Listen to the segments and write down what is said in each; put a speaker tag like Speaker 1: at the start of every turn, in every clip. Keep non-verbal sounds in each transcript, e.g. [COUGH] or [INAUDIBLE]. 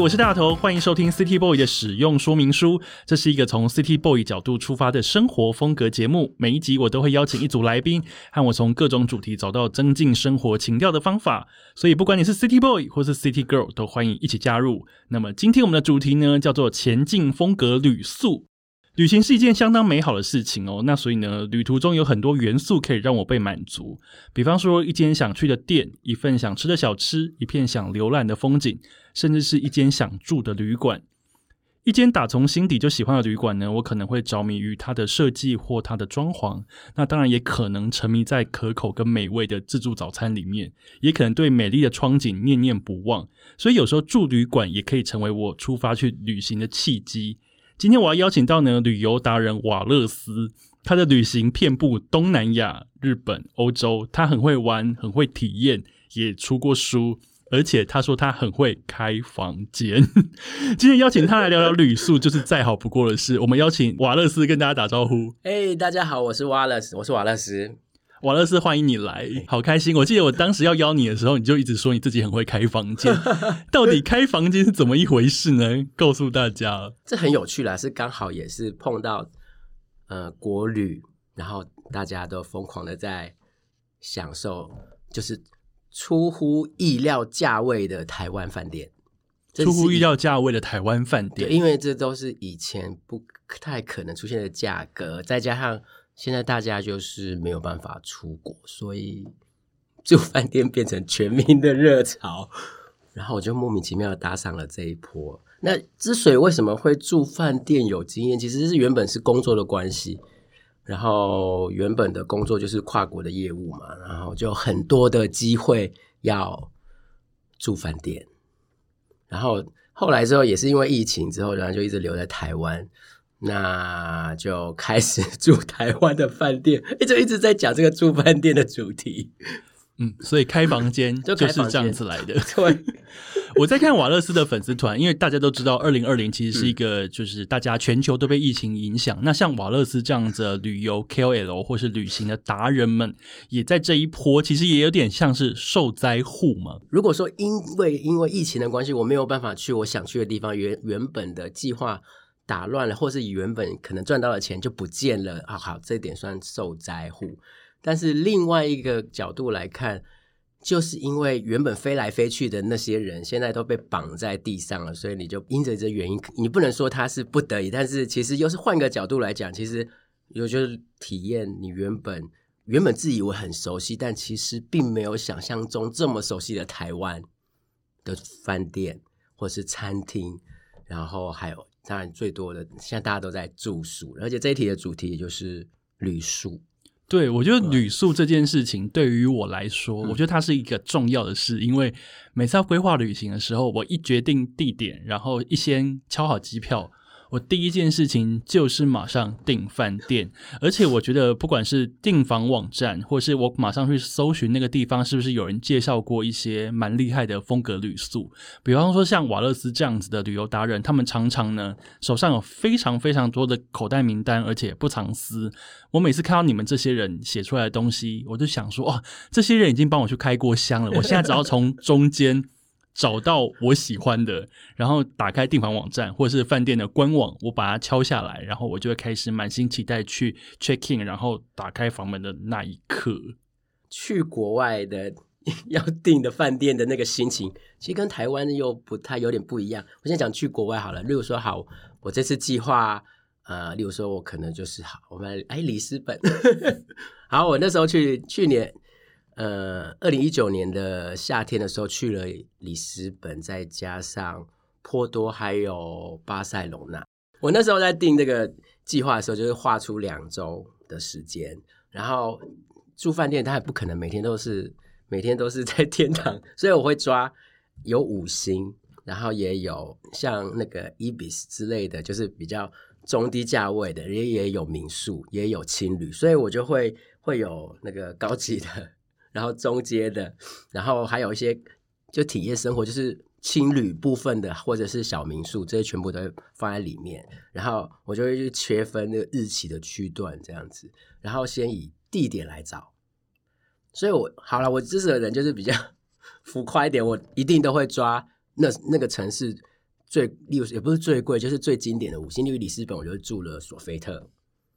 Speaker 1: 我是大头，欢迎收听 City Boy 的使用说明书。这是一个从 City Boy 角度出发的生活风格节目。每一集我都会邀请一组来宾，和我从各种主题找到增进生活情调的方法。所以，不管你是 City Boy 或是 City Girl，都欢迎一起加入。那么，今天我们的主题呢，叫做前进风格旅宿。旅行是一件相当美好的事情哦，那所以呢，旅途中有很多元素可以让我被满足。比方说，一间想去的店，一份想吃的小吃，一片想浏览的风景，甚至是一间想住的旅馆。一间打从心底就喜欢的旅馆呢，我可能会着迷于它的设计或它的装潢。那当然也可能沉迷在可口跟美味的自助早餐里面，也可能对美丽的窗景念念不忘。所以有时候住旅馆也可以成为我出发去旅行的契机。今天我要邀请到呢旅游达人瓦勒斯，他的旅行遍布东南亚、日本、欧洲，他很会玩，很会体验，也出过书，而且他说他很会开房间。[LAUGHS] 今天邀请他来聊聊旅宿，就是再好不过的事。我们邀请瓦勒斯跟大家打招呼。
Speaker 2: 哎，大家好，我是瓦勒斯，我是瓦勒斯。
Speaker 1: 瓦勒斯，欢迎你来，好开心！我记得我当时要邀你的时候，你就一直说你自己很会开房间。[LAUGHS] 到底开房间是怎么一回事呢？告诉大家，
Speaker 2: 这很有趣啦，是刚好也是碰到呃国旅，然后大家都疯狂的在享受，就是出乎意料价位的台湾饭店，
Speaker 1: 出乎意料价位的台湾饭店，
Speaker 2: 因为这都是以前不太可能出现的价格，再加上。现在大家就是没有办法出国，所以 [LAUGHS] 住饭店变成全民的热潮。然后我就莫名其妙的搭上了这一波。那之所以为什么会住饭店有经验，其实是原本是工作的关系。然后原本的工作就是跨国的业务嘛，然后就很多的机会要住饭店。然后后来之后也是因为疫情之后，然后就一直留在台湾。那就开始 [LAUGHS] 住台湾的饭店，一直一直在讲这个住饭店的主题。
Speaker 1: 嗯，所以开房间就是这样子来的。[LAUGHS]
Speaker 2: 对，
Speaker 1: 我在看瓦勒斯的粉丝团，因为大家都知道，二零二零其实是一个就是大家全球都被疫情影响。那像瓦勒斯这样子旅游 KOL 或是旅行的达人们，也在这一波，其实也有点像是受灾户嘛。
Speaker 2: 如果说因为因为疫情的关系，我没有办法去我想去的地方，原原本的计划。打乱了，或是原本可能赚到的钱就不见了啊！好，这点算受灾户。但是另外一个角度来看，就是因为原本飞来飞去的那些人，现在都被绑在地上了，所以你就因着这原因，你不能说他是不得已，但是其实又是换个角度来讲，其实有就是体验你原本原本自以为很熟悉，但其实并没有想象中这么熟悉的台湾的饭店或是餐厅，然后还有。当然，最多的现在大家都在住宿，而且这一题的主题也就是旅宿。
Speaker 1: 对我觉得旅宿这件事情对于我来说，我觉得它是一个重要的事，因为每次要规划旅行的时候，我一决定地点，然后一先敲好机票。我第一件事情就是马上订饭店，而且我觉得不管是订房网站，或是我马上去搜寻那个地方，是不是有人介绍过一些蛮厉害的风格旅宿？比方说像瓦勒斯这样子的旅游达人，他们常常呢手上有非常非常多的口袋名单，而且不藏私。我每次看到你们这些人写出来的东西，我就想说，哇，这些人已经帮我去开过箱了，我现在只要从中间。找到我喜欢的，然后打开订房网站或者是饭店的官网，我把它敲下来，然后我就会开始满心期待去 check in，然后打开房门的那一刻。
Speaker 2: 去国外的 [LAUGHS] 要订的饭店的那个心情，其实跟台湾又不太有点不一样。我先讲去国外好了，例如说，好，我这次计划，呃，例如说我可能就是好，我们哎里斯本，[LAUGHS] 好，我那时候去去年。呃，二零一九年的夏天的时候去了里斯本，再加上波多还有巴塞隆纳。我那时候在定这个计划的时候，就是画出两周的时间，然后住饭店，它也不可能每天都是每天都是在天堂，所以我会抓有五星，然后也有像那个伊比斯之类的，就是比较中低价位的，也也有民宿，也有青旅，所以我就会会有那个高级的，然后中阶的，然后还有一些就体验生活，就是青旅部分的，或者是小民宿，这些全部都放在里面。然后我就会去切分那个日期的区段这样子，然后先以地点来找。所以我好了，我支持的人就是比较 [LAUGHS] 浮夸一点，我一定都会抓那那个城市最，例如也不是最贵，就是最经典的五星。例如里斯本，我就住了索菲特，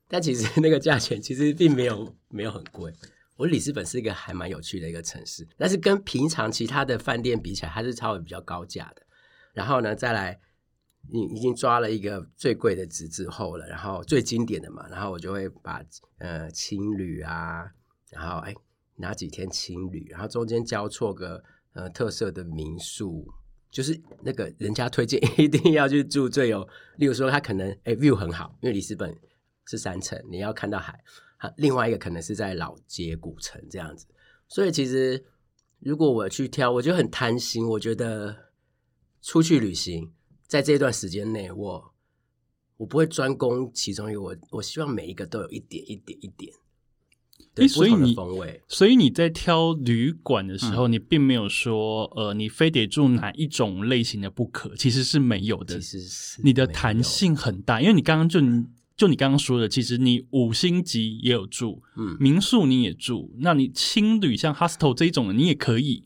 Speaker 2: 但其实 [LAUGHS] 那个价钱其实并没有没有很贵。我里斯本是一个还蛮有趣的一个城市，但是跟平常其他的饭店比起来，它是稍微比较高价的。然后呢，再来你已经抓了一个最贵的值之后了，然后最经典的嘛，然后我就会把呃青旅啊，然后哎。哪几天青旅，然后中间交错个呃特色的民宿，就是那个人家推荐一定要去住最有，例如说他可能哎 view 很好，因为里斯本是三层，你要看到海。另外一个可能是在老街古城这样子，所以其实如果我去挑，我就很贪心，我觉得出去旅行在这段时间内，我我不会专攻其中一个，我我希望每一个都有一点一点一点。
Speaker 1: 哎，所以你，
Speaker 2: 风味
Speaker 1: 所以你在挑旅馆的时候，你并没有说，呃，你非得住哪一种类型的不可，其实是没有的。
Speaker 2: 其实是
Speaker 1: 你的弹性很大，因为你刚刚就就你刚刚说的，其实你五星级也有住，嗯，民宿你也住，那你青旅像 hostel 这一种你也可以，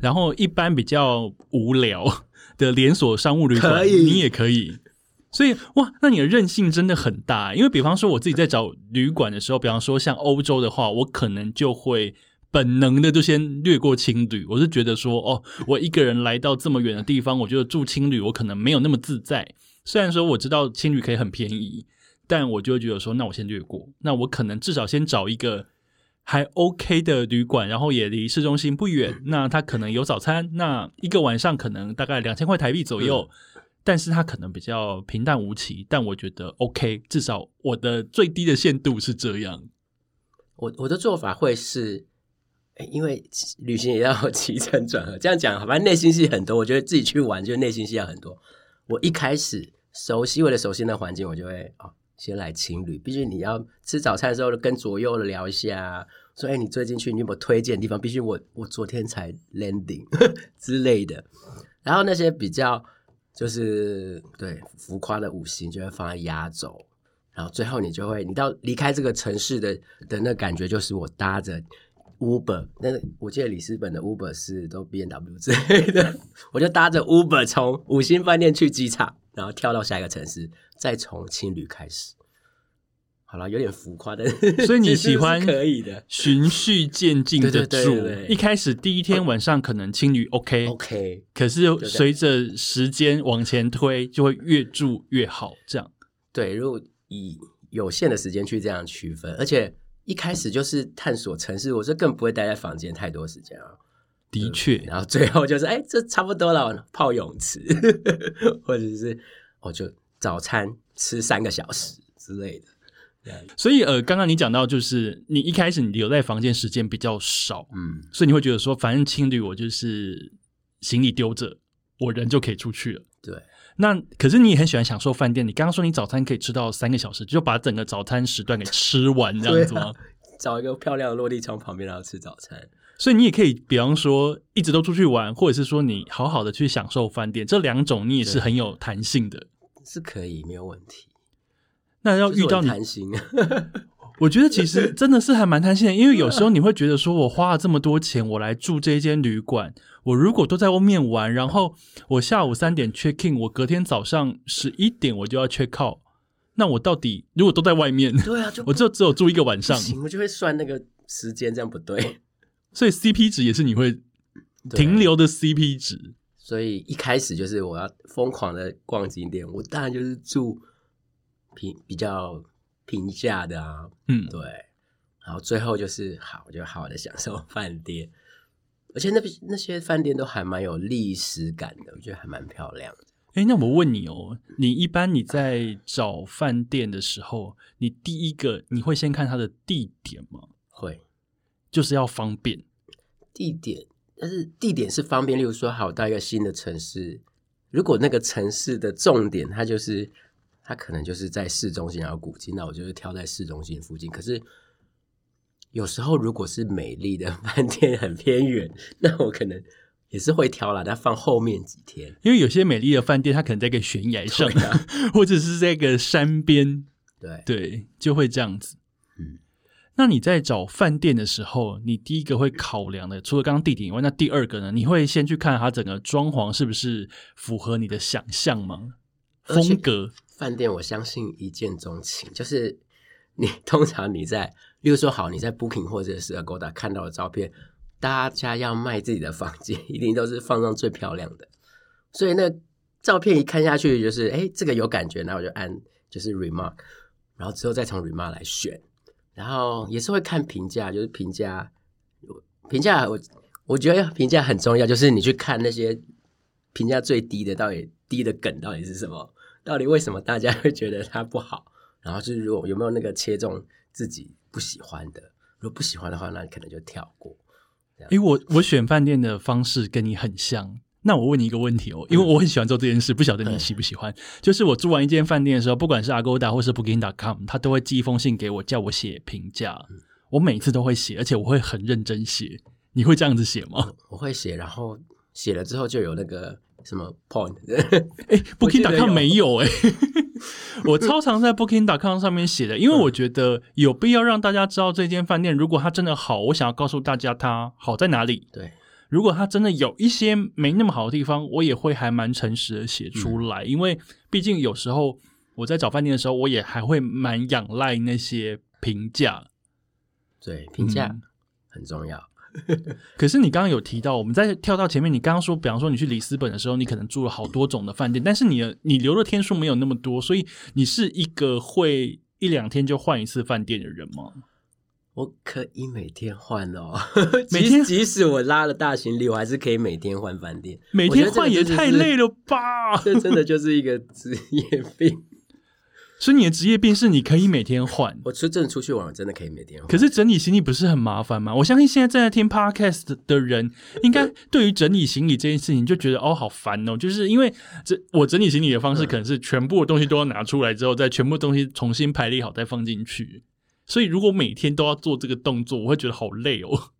Speaker 1: 然后一般比较无聊 [LAUGHS] 的连锁商务旅馆你也可以。所以哇，那你的韧性真的很大。因为比方说，我自己在找旅馆的时候，比方说像欧洲的话，我可能就会本能的就先略过青旅。我是觉得说，哦，我一个人来到这么远的地方，我觉得住青旅我可能没有那么自在。虽然说我知道青旅可以很便宜，但我就会觉得说，那我先略过。那我可能至少先找一个还 OK 的旅馆，然后也离市中心不远。那它可能有早餐，那一个晚上可能大概两千块台币左右。但是它可能比较平淡无奇，但我觉得 OK，至少我的最低的限度是这样。
Speaker 2: 我我的做法会是，因为旅行也要起承转合，这样讲，反正内心戏很多。我觉得自己去玩，就内心戏要很多。我一开始熟悉，为了熟悉那环境，我就会哦，先来情侣。毕竟你要吃早餐的时候，跟左右的聊一下，说哎，你最近去你有没有推荐的地方？必须我我昨天才 landing [LAUGHS] 之类的。然后那些比较。就是对浮夸的五星就会放在压轴，然后最后你就会，你到离开这个城市的的那感觉，就是我搭着 Uber，那我记得里斯本的 Uber 是都 B N W 之类的，[LAUGHS] 我就搭着 Uber 从五星饭店去机场，然后跳到下一个城市，再从青旅开始。好了，有点浮夸的，
Speaker 1: 所以你 [LAUGHS] 喜欢
Speaker 2: 可以的，
Speaker 1: 循序渐进的住。一开始第一天晚上可能青旅
Speaker 2: OK，OK，
Speaker 1: 可是随着时间往前推，就会越住越好。这样
Speaker 2: 对，如果以有限的时间去这样区分，而且一开始就是探索城市，我是更不会待在房间太多时间啊。
Speaker 1: 的确，
Speaker 2: 然后最后就是哎，这差不多了，泡泳池，或者是我就早餐吃三个小时之类的。
Speaker 1: 所以呃，刚刚你讲到，就是你一开始你留在房间时间比较少，嗯，所以你会觉得说，反正青旅我就是行李丢着，我人就可以出去了。
Speaker 2: 对，
Speaker 1: 那可是你也很喜欢享受饭店。你刚刚说你早餐可以吃到三个小时，就把整个早餐时段给吃完这样子吗？
Speaker 2: 找一个漂亮的落地窗旁边然后吃早餐。
Speaker 1: 所以你也可以，比方说一直都出去玩，或者是说你好好的去享受饭店，这两种你也是很有弹性的，
Speaker 2: 是可以没有问题。
Speaker 1: 那要遇到你
Speaker 2: 贪心，
Speaker 1: 我觉得其实 [LAUGHS] 真的是还蛮贪心的，因为有时候你会觉得说，我花了这么多钱，我来住这间旅馆，我如果都在外面玩，然后我下午三点 check in，我隔天早上十一点我就要 check out，那我到底如果都在外面，
Speaker 2: 对啊，[LAUGHS]
Speaker 1: 我就只有住一个晚上，
Speaker 2: 我就会算那个时间，这样不对。[LAUGHS]
Speaker 1: 所以 CP 值也是你会停留的 CP 值。
Speaker 2: 所以一开始就是我要疯狂的逛景点，我当然就是住。平比较平价的啊，嗯，对，然后最后就是好，就好好的享受饭店，而且那那些饭店都还蛮有历史感的，我觉得还蛮漂亮的。
Speaker 1: 哎，那我问你哦，你一般你在找饭店的时候，你第一个你会先看它的地点吗？
Speaker 2: 会，
Speaker 1: 就是要方便
Speaker 2: 地点，但是地点是方便，例如说，好到一个新的城市，如果那个城市的重点它就是。它可能就是在市中心，然后古迹，那我就是挑在市中心附近。可是有时候如果是美丽的 [LAUGHS] 饭店很偏远，那我可能也是会挑啦，但放后面几天。
Speaker 1: 因为有些美丽的饭店，它可能在一个悬崖上，
Speaker 2: 啊 [LAUGHS]
Speaker 1: 或者是在一个山边，
Speaker 2: 对，
Speaker 1: 对，就会这样子。
Speaker 2: 嗯，
Speaker 1: 那你在找饭店的时候，你第一个会考量的，除了刚刚地点以外，那第二个呢？你会先去看它整个装潢是不是符合你的想象吗？风格，
Speaker 2: 饭店我相信一见钟情，[LAUGHS] 就是你通常你在，例如说好你在 Booking 或者是 Agoda 看到的照片，大家要卖自己的房间，[LAUGHS] 一定都是放上最漂亮的，所以那照片一看下去就是，哎，这个有感觉，那我就按就是 Remark，然后之后再从 Remark 来选，然后也是会看评价，就是评价，评价我我觉得评价很重要，就是你去看那些评价最低的到底低的梗到底是什么，到底为什么大家会觉得它不好，然后就是如果有没有那个切中自己不喜欢的，如果不喜欢的话，那你可能就跳过。
Speaker 1: 诶，我我选饭店的方式跟你很像。那我问你一个问题哦，因为我很喜欢做这件事，不晓得你喜不喜欢。就是我住完一间饭店的时候，不管是 Agoda 或是 Booking.com，他都会寄一封信给我，叫我写评价。我每次都会写，而且我会很认真写。你会这样子写吗？
Speaker 2: 我会写，然后写了之后就有那个什么 point，[LAUGHS]
Speaker 1: 哎，Booking.com
Speaker 2: 有
Speaker 1: 没有哎、[LAUGHS] 我超常在 Booking.com 上面写的，因为我觉得有必要让大家知道这间饭店，如果它真的好，我想要告诉大家它好在哪里。
Speaker 2: 对，
Speaker 1: 如果它真的有一些没那么好的地方，我也会还蛮诚实的写出来，因为毕竟有时候我在找饭店的时候，我也还会蛮仰赖那些评价。
Speaker 2: 对，评价
Speaker 1: 嗯。
Speaker 2: 很重要。[LAUGHS]
Speaker 1: 可是你刚刚有提到，我们在跳到前面，你刚刚说，比方说你去里斯本的时候，你可能住了好多种的饭店，但是你的你留的天数没有那么多，所以你是一个会一两天就换一次饭店的人吗？
Speaker 2: 我可以每天换哦，
Speaker 1: 每 [LAUGHS] 天
Speaker 2: 即即使我拉了大行李，我还是可以每天换饭店。
Speaker 1: 每天换也太累了吧！
Speaker 2: 这真的就是一个职业病。
Speaker 1: 所以你的职业病是你可以每天换，
Speaker 2: 我出真的出去玩，真的可以每天换。
Speaker 1: 可是整理行李不是很麻烦吗？我相信现在正在听 podcast 的人，应该对于整理行李这件事情就觉得哦好烦哦，就是因为这我整理行李的方式可能是全部的东西都要拿出来之后，再全部东西重新排列好再放进去。所以如果每天都要做这个动作，我会觉得好累哦。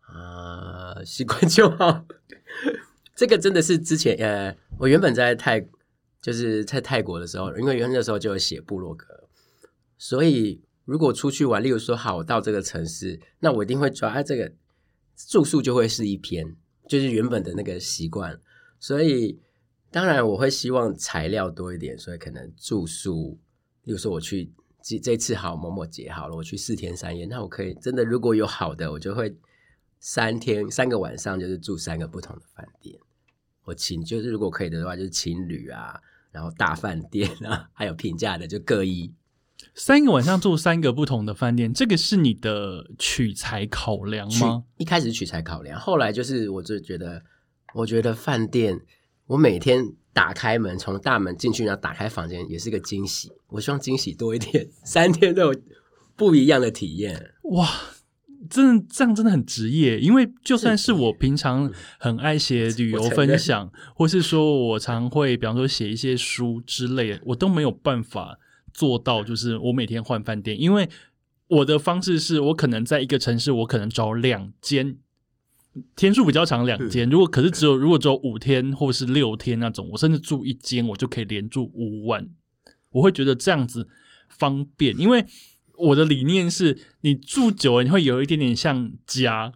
Speaker 2: 啊，习惯就好。这个真的是之前呃，我原本在泰就是在泰国的时候，因为原来那时候就有写部落格，所以如果出去玩，例如说好我到这个城市，那我一定会抓这个住宿就会是一篇，就是原本的那个习惯，所以当然我会希望材料多一点，所以可能住宿，例如说我去这这次好某某节好了，我去四天三夜，那我可以真的如果有好的，我就会三天三个晚上就是住三个不同的饭店。我请就是如果可以的话，就是情侣啊，然后大饭店啊，还有平价的就各一。
Speaker 1: 三个晚上住三个不同的饭店，这个是你的取材考量
Speaker 2: 取
Speaker 1: 吗？
Speaker 2: 一开始取材考量，后来就是我就觉得，我觉得饭店我每天打开门，从大门进去，然后打开房间也是个惊喜。我希望惊喜多一点，[LAUGHS] 三天都有不一样的体验。
Speaker 1: 哇，真的这样真的很职业，因为就算是我平常很爱写旅游分享，或是说我常会比方说写一些书之类的，我都没有办法做到，就是我每天换饭店，因为我的方式是我可能在一个城市，我可能找两间。天数比较长，两间。如果可是只有如果只有五天或是六天那种，我甚至住一间，我就可以连住五晚。我会觉得这样子方便，因为我的理念是你住久了，你会有一点点像家，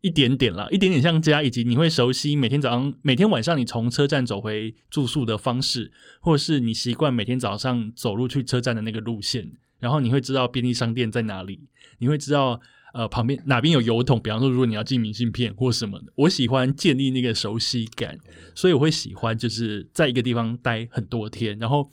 Speaker 1: 一点点啦，一点点像家，以及你会熟悉每天早上、每天晚上你从车站走回住宿的方式，或是你习惯每天早上走路去车站的那个路线，然后你会知道便利商店在哪里，你会知道。呃，旁边哪边有油桶？比方说，如果你要寄明信片或什么的，我喜欢建立那个熟悉感，所以我会喜欢就是在一个地方待很多天，然后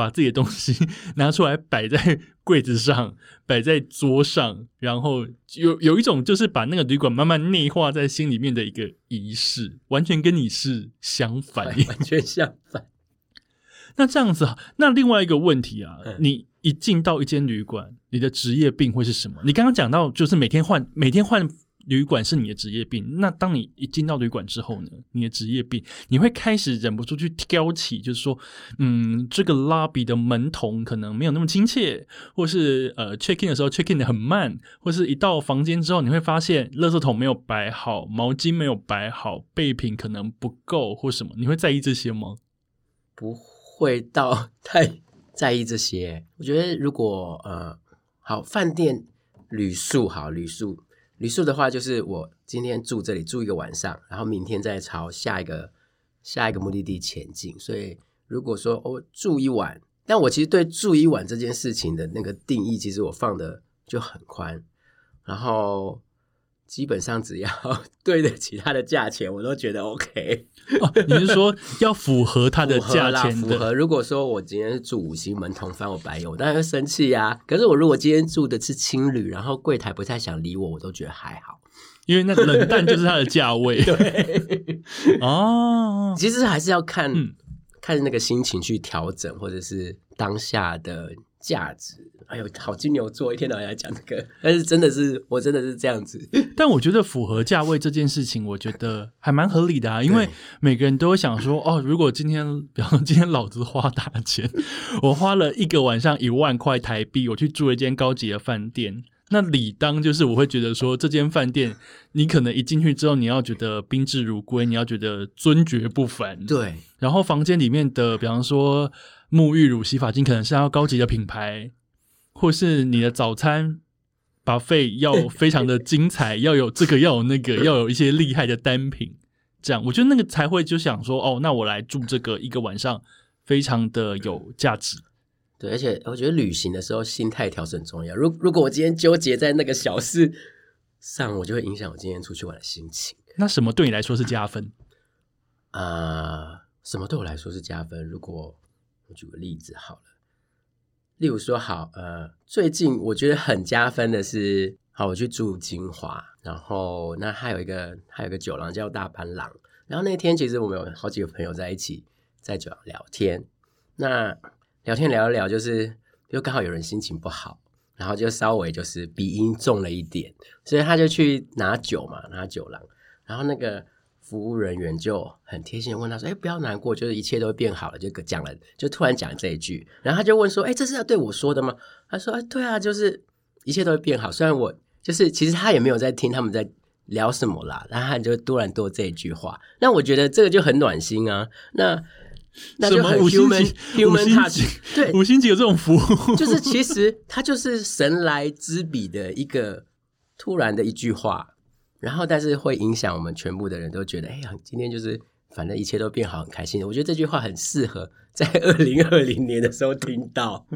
Speaker 1: 把自己的东西 [LAUGHS] 拿出来摆在 [LAUGHS] 柜子上，摆在桌上，然后有有一种就是把那个旅馆慢慢内化在心里面的一个仪式，完全跟你是相反。[LAUGHS]
Speaker 2: 完全相反。
Speaker 1: 那这样子啊，那另外一个问题啊，
Speaker 2: 嗯
Speaker 1: 你一进到一间旅馆，你的职业病会是什么？你刚刚讲到就是每天换每天换旅馆是你的职业病，那当你一进到旅馆之后呢，你的职业病，你会开始忍不住去挑起，就是说，嗯，这个拉比的门童可能没有那么亲切，或是呃 check in 的时候 check in 的很慢，或是一到房间之后，你会发现垃圾桶没有摆好，毛巾没有摆好，备品可能不够或什么，你会在意这些吗？
Speaker 2: 不会到太在意这些。我觉得如果呃，好饭店旅宿好旅宿。旅宿的话，就是我今天住这里住一个晚上，然后明天再朝下一个下一个目的地前进。所以如果说我住一晚，但我其实对住一晚这件事情的那个定义，其实我放的就很宽，然后。基本上只要 [LAUGHS] 对得起它的价钱，我都觉得 OK。
Speaker 1: 哦你是说要符合它的价钱
Speaker 2: 符合。如果说我今天是住五星门同翻我白眼，我当然会生气呀。可是我如果今天住的是青旅，然后柜台不太想理我，我都觉得还好，
Speaker 1: 因为那冷淡就是它的价位。
Speaker 2: 对，哦，[LAUGHS] 其实还是要看看那个心情去调整，或者是当下的价值。哎呦，好金牛座，一天到晚来讲这个，但是真的是，我真的是这样子。
Speaker 1: 但我觉得符合价位这件事情，我觉得还蛮合理的啊。因为每个人都会想说，哦，如果今天，比方说今天老子花大钱，我花了一个晚上一万块台币，我去住了一间高级的饭店，那理当就是我会觉得说，这间饭店你可能一进去之后，你要觉得宾至如归，你要觉得尊爵不凡。
Speaker 2: 对。
Speaker 1: 然后房间里面的，比方说沐浴乳、洗发精，可能是要高级的品牌。或是你的早餐把费 [LAUGHS] 要非常的精彩，要有这个，要有那个，要有一些厉害的单品，这样我觉得那个才会就想说，哦，那我来住这个一个晚上，非常的有价值。
Speaker 2: 对，而且我觉得旅行的时候心态调整很重要。如如果我今天纠结在那个小事上，我就会影响我今天出去玩的心情。
Speaker 1: 那什么对你来说是加分？
Speaker 2: 啊，什么对我来说是加分？如果我举个例子好了。例如说，好，呃，最近我觉得很加分的是，好，我去住金华，然后那还有一个还有一个酒廊叫大班廊，然后那天其实我们有好几个朋友在一起在酒廊聊天，那聊天聊一聊，就是又刚好有人心情不好，然后就稍微就是鼻音重了一点，所以他就去拿酒嘛，拿酒廊，然后那个。服务人员就很贴心的问他说：“哎，不要难过，就是一切都会变好了。”就讲了，就突然讲这一句，然后他就问说：“哎，这是要对我说的吗？”他说：“哎，对啊，就是一切都会变好。虽然我就是其实他也没有在听他们在聊什么啦，然后他就突然多这一句话。那我觉得这个就很暖心啊。那那就很 human human touch，对，
Speaker 1: 五星级有这种服务，
Speaker 2: 就是其实他就是神来之笔的一个突然的一句话。”然后，但是会影响我们全部的人都觉得，哎呀，今天就是反正一切都变好，很开心。我觉得这句话很适合 [LAUGHS] 在二零二零年的时候听到。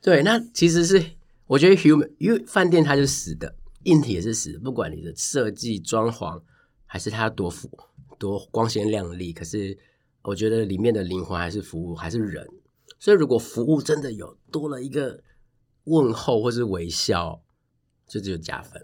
Speaker 2: 对，那其实是我觉得 human，因为饭店它是死的，硬体也是死的，不管你的设计、装潢还是它多富、多光鲜亮丽，可是我觉得里面的灵魂还是服务，还是人。所以，如果服务真的有多了一个问候或是微笑，就只有加分。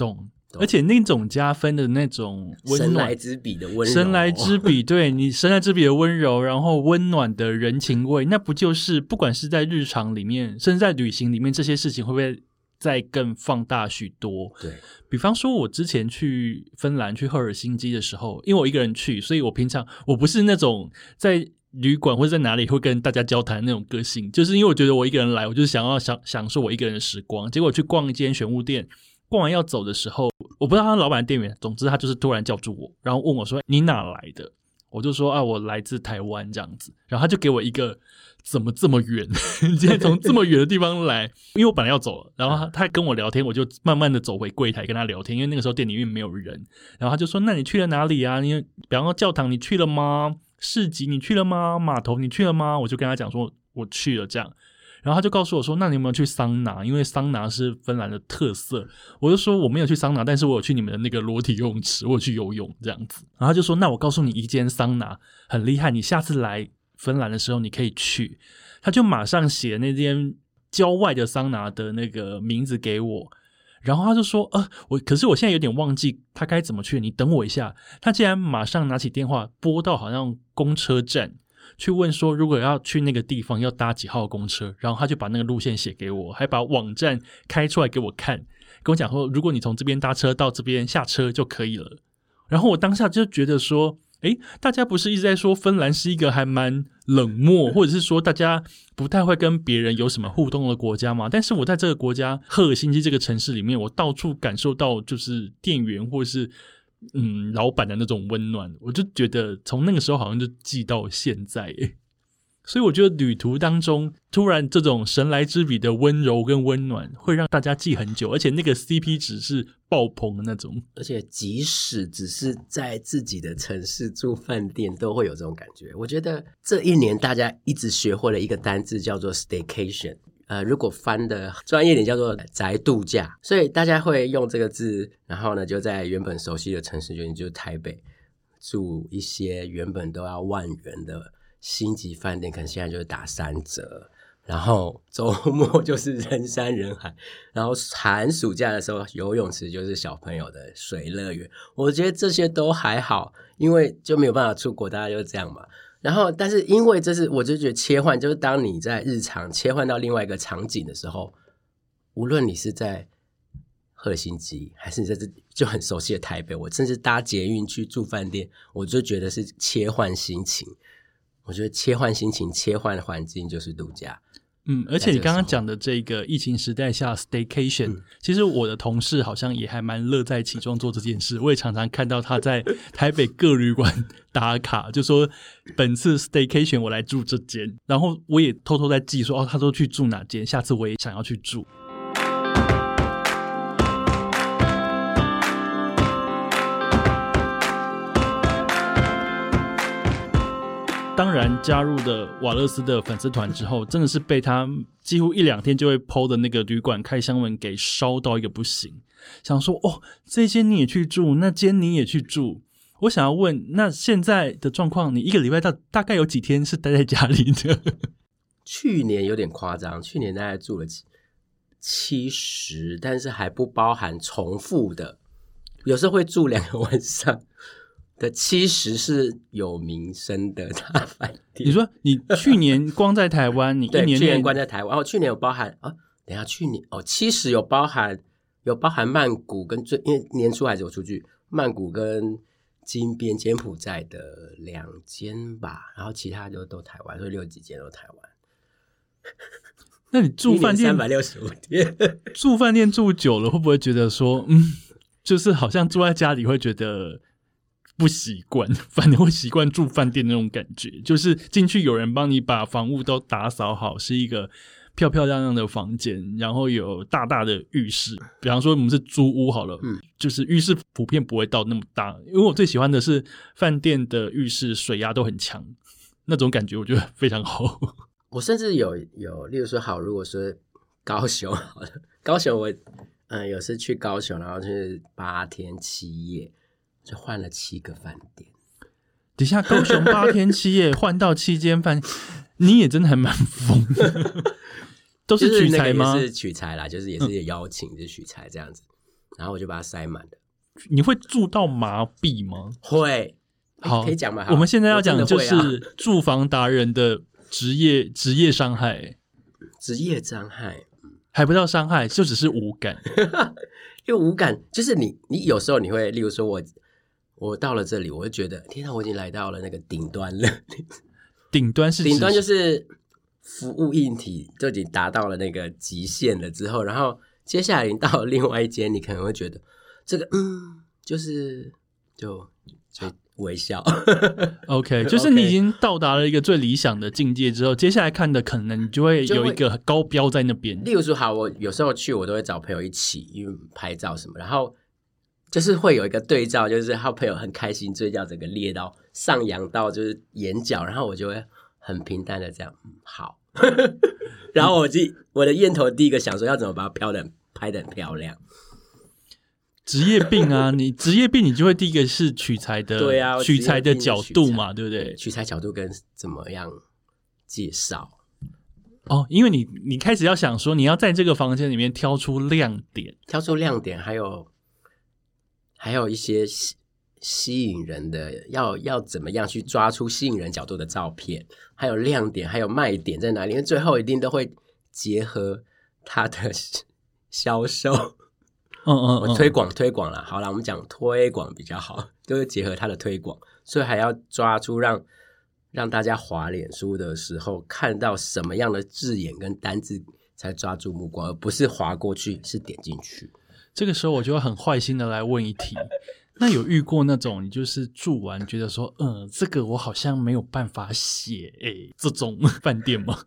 Speaker 1: 懂，而且那种加分的那种
Speaker 2: 神来之笔的温柔，
Speaker 1: 神来之笔，[LAUGHS] 对你神来之笔的温柔，然后温暖的人情味，那不就是不管是在日常里面，甚至在旅行里面，这些事情会不会再更放大许多？
Speaker 2: 对
Speaker 1: 比方说，我之前去芬兰去赫尔辛基的时候，因为我一个人去，所以我平常我不是那种在旅馆或者在哪里会跟大家交谈那种个性，就是因为我觉得我一个人来，我就是想要享享受我一个人的时光。结果去逛一间玄物店。逛完要走的时候，我不知道他老板店员，总之他就是突然叫住我，然后问我说：“你哪来的？”我就说：“啊，我来自台湾这样子。”然后他就给我一个怎么这么远？[LAUGHS] 你今天从这么远的地方来？因为我本来要走了，然后他跟我聊天，我就慢慢的走回柜台跟他聊天，因为那个时候店里面没有人。然后他就说：“那你去了哪里啊？你比方说教堂你去了吗？市集你去了吗？码头你去了吗？”我就跟他讲说：“我去了。”这样。然后他就告诉我说：“那你有没有去桑拿？因为桑拿是芬兰的特色。”我就说：“我没有去桑拿，但是我有去你们的那个裸体游泳池，我有去游泳这样子。”然后他就说：“那我告诉你一间桑拿很厉害，你下次来芬兰的时候你可以去。”他就马上写那间郊外的桑拿的那个名字给我，然后他就说：“呃，我可是我现在有点忘记他该怎么去，你等我一下。”他竟然马上拿起电话拨到好像公车站。去问说，如果要去那个地方，要搭几号公车？然后他就把那个路线写给我，还把网站开出来给我看，跟我讲说，如果你从这边搭车到这边下车就可以了。然后我当下就觉得说，诶，大家不是一直在说芬兰是一个还蛮冷漠，或者是说大家不太会跟别人有什么互动的国家吗？但是我在这个国家赫尔辛基这个城市里面，我到处感受到就是店员或者是嗯老板的那种温暖，我就觉得从那个时候好像就记到现在。所以我觉得旅途当中突然这种神来之笔的温柔跟温暖，会让大家记很久，而且那个 CP 值是爆棚的那种。
Speaker 2: 而且即使只是在自己的城市住饭店，都会有这种感觉。我觉得这一年大家一直学会了一个单字，叫做 staycation。呃，如果翻的专业点叫做宅度假，所以大家会用这个字，然后呢就在原本熟悉的城市，就就是台北，住一些原本都要万元的。星级饭店可能现在就是打三折，然后周末 [LAUGHS] 就是人山人海，然后寒暑假的时候游泳池就是小朋友的水乐园。我觉得这些都还好，因为就没有办法出国，大家就这样嘛。然后，但是因为这是我就觉得切换，就是当你在日常切换到另外一个场景的时候，无论你是在赫辛基，还是你在这就很熟悉的台北，我甚至搭捷运去住饭店，我就觉得是切换心情。我觉得切换心情、切换环境就是度假。
Speaker 1: 嗯，而且你刚刚讲的这个疫情时代下 staycation，其实我的同事好像也还蛮乐在其中做这件事。我也常常看到他在 [LAUGHS] 台北各旅馆打卡，就说本次 staycation 我来住这间，然后我也偷偷在记说哦，他都去住哪间，下次我也想要去住。当然，加入的瓦勒斯的粉丝团之后，真的是被他几乎一两天就会抛的那个旅馆开箱文给烧到一个不行。想说哦，这间你也去住，那间你也去住。我想要问，那现在的状况，你一个礼拜大大概有几天是待在家里的？[LAUGHS]
Speaker 2: 去年有点夸张，去年大概住了七七十，但是还不包含重复的，有时候会住两个晚上。的其实是有名声的大饭店。
Speaker 1: 你说你去年光在台湾，你 [LAUGHS] 一年
Speaker 2: 去年关在台湾哦，去年有包含啊？等下去年哦，七十有包含有包含曼谷跟最因为年初还是有出去曼谷跟金边柬埔寨的两间吧，然后其他就都台湾，所以六几间都台湾。
Speaker 1: 那你住饭店
Speaker 2: 三百六十五天，[LAUGHS]
Speaker 1: 住饭店住久了会不会觉得说，嗯，就是好像住在家里会觉得？不习惯，[LAUGHS] 反正会习惯住饭店那种感觉，就是进去有人帮你把房屋都打扫好，是一个漂漂亮亮的房间，然后有大大的浴室。比方说我们是租屋好了，嗯，就是浴室普遍不会到那么大，因为我最喜欢的是饭店的浴室水压都很强，那种感觉我觉得非常好。[LAUGHS]
Speaker 2: 我甚至有有，例如说好，如果说高雄好了，高雄我嗯有次去高雄，然后是八天七夜。就换了七个饭店，
Speaker 1: 底下高雄八天七夜 [LAUGHS] 换到七间饭，你也真的还蛮疯的。[LAUGHS] 都是取材吗？
Speaker 2: 是取材啦，就是也是邀请，就取材这样子。然后我就把它塞满了。
Speaker 1: 你会住到麻痹吗？
Speaker 2: 会，
Speaker 1: 好，
Speaker 2: 可以讲吗？
Speaker 1: 我们现在要讲的就是 [LAUGHS] 住房达人的职业职业伤害，
Speaker 2: 职业伤害
Speaker 1: 还不到伤害，就只是无感。
Speaker 2: 因为无感，就是你，你有时候你会，例如说我。我到了这里，我就觉得天哪，我已经来到了那个顶端了。[LAUGHS]
Speaker 1: 顶端是
Speaker 2: 顶端，就是服务硬体就已经达到了那个极限了之后，然后接下来你到了另外一间，你可能会觉得这个嗯，就是就就微笑。[LAUGHS]
Speaker 1: OK，就是你已经到达了一个最理想的境界之后，接下来看的可能你就会有一个高标在那边。
Speaker 2: 例如说，好，我有时候去，我都会找朋友一起，因为拍照什么，然后。就是会有一个对照，就是他朋友很开心，嘴角整个裂到上扬到就是眼角，然后我就会很平淡的这样，嗯，好。[LAUGHS] 然后我就我的焰头第一个想说要怎么把它漂的拍的很漂亮。
Speaker 1: 职业病啊，[LAUGHS] 你职业病，你就会第一个是取材的，
Speaker 2: 对啊，
Speaker 1: 取材的角度嘛，对不对？
Speaker 2: 取材角度跟怎么样介绍？
Speaker 1: 哦，因为你你开始要想说，你要在这个房间里面挑出亮点，
Speaker 2: 挑出亮点，还有。还有一些吸吸引人的，要要怎么样去抓出吸引人角度的照片，还有亮点，还有卖点在哪里？因为最后一定都会结合它的 [LAUGHS] 销售。
Speaker 1: 嗯嗯嗯，
Speaker 2: 我推广推广啦，好啦，我们讲推广比较好，就是结合它的推广，所以还要抓出让让大家滑脸书的时候看到什么样的字眼跟单字才抓住目光，而不是滑过去，是点进去。
Speaker 1: 这个时候我就会很坏心的来问一题。[LAUGHS] 那有遇过那种你就是住完觉得说，嗯，这个我好像没有办法写，诶，这种饭店吗？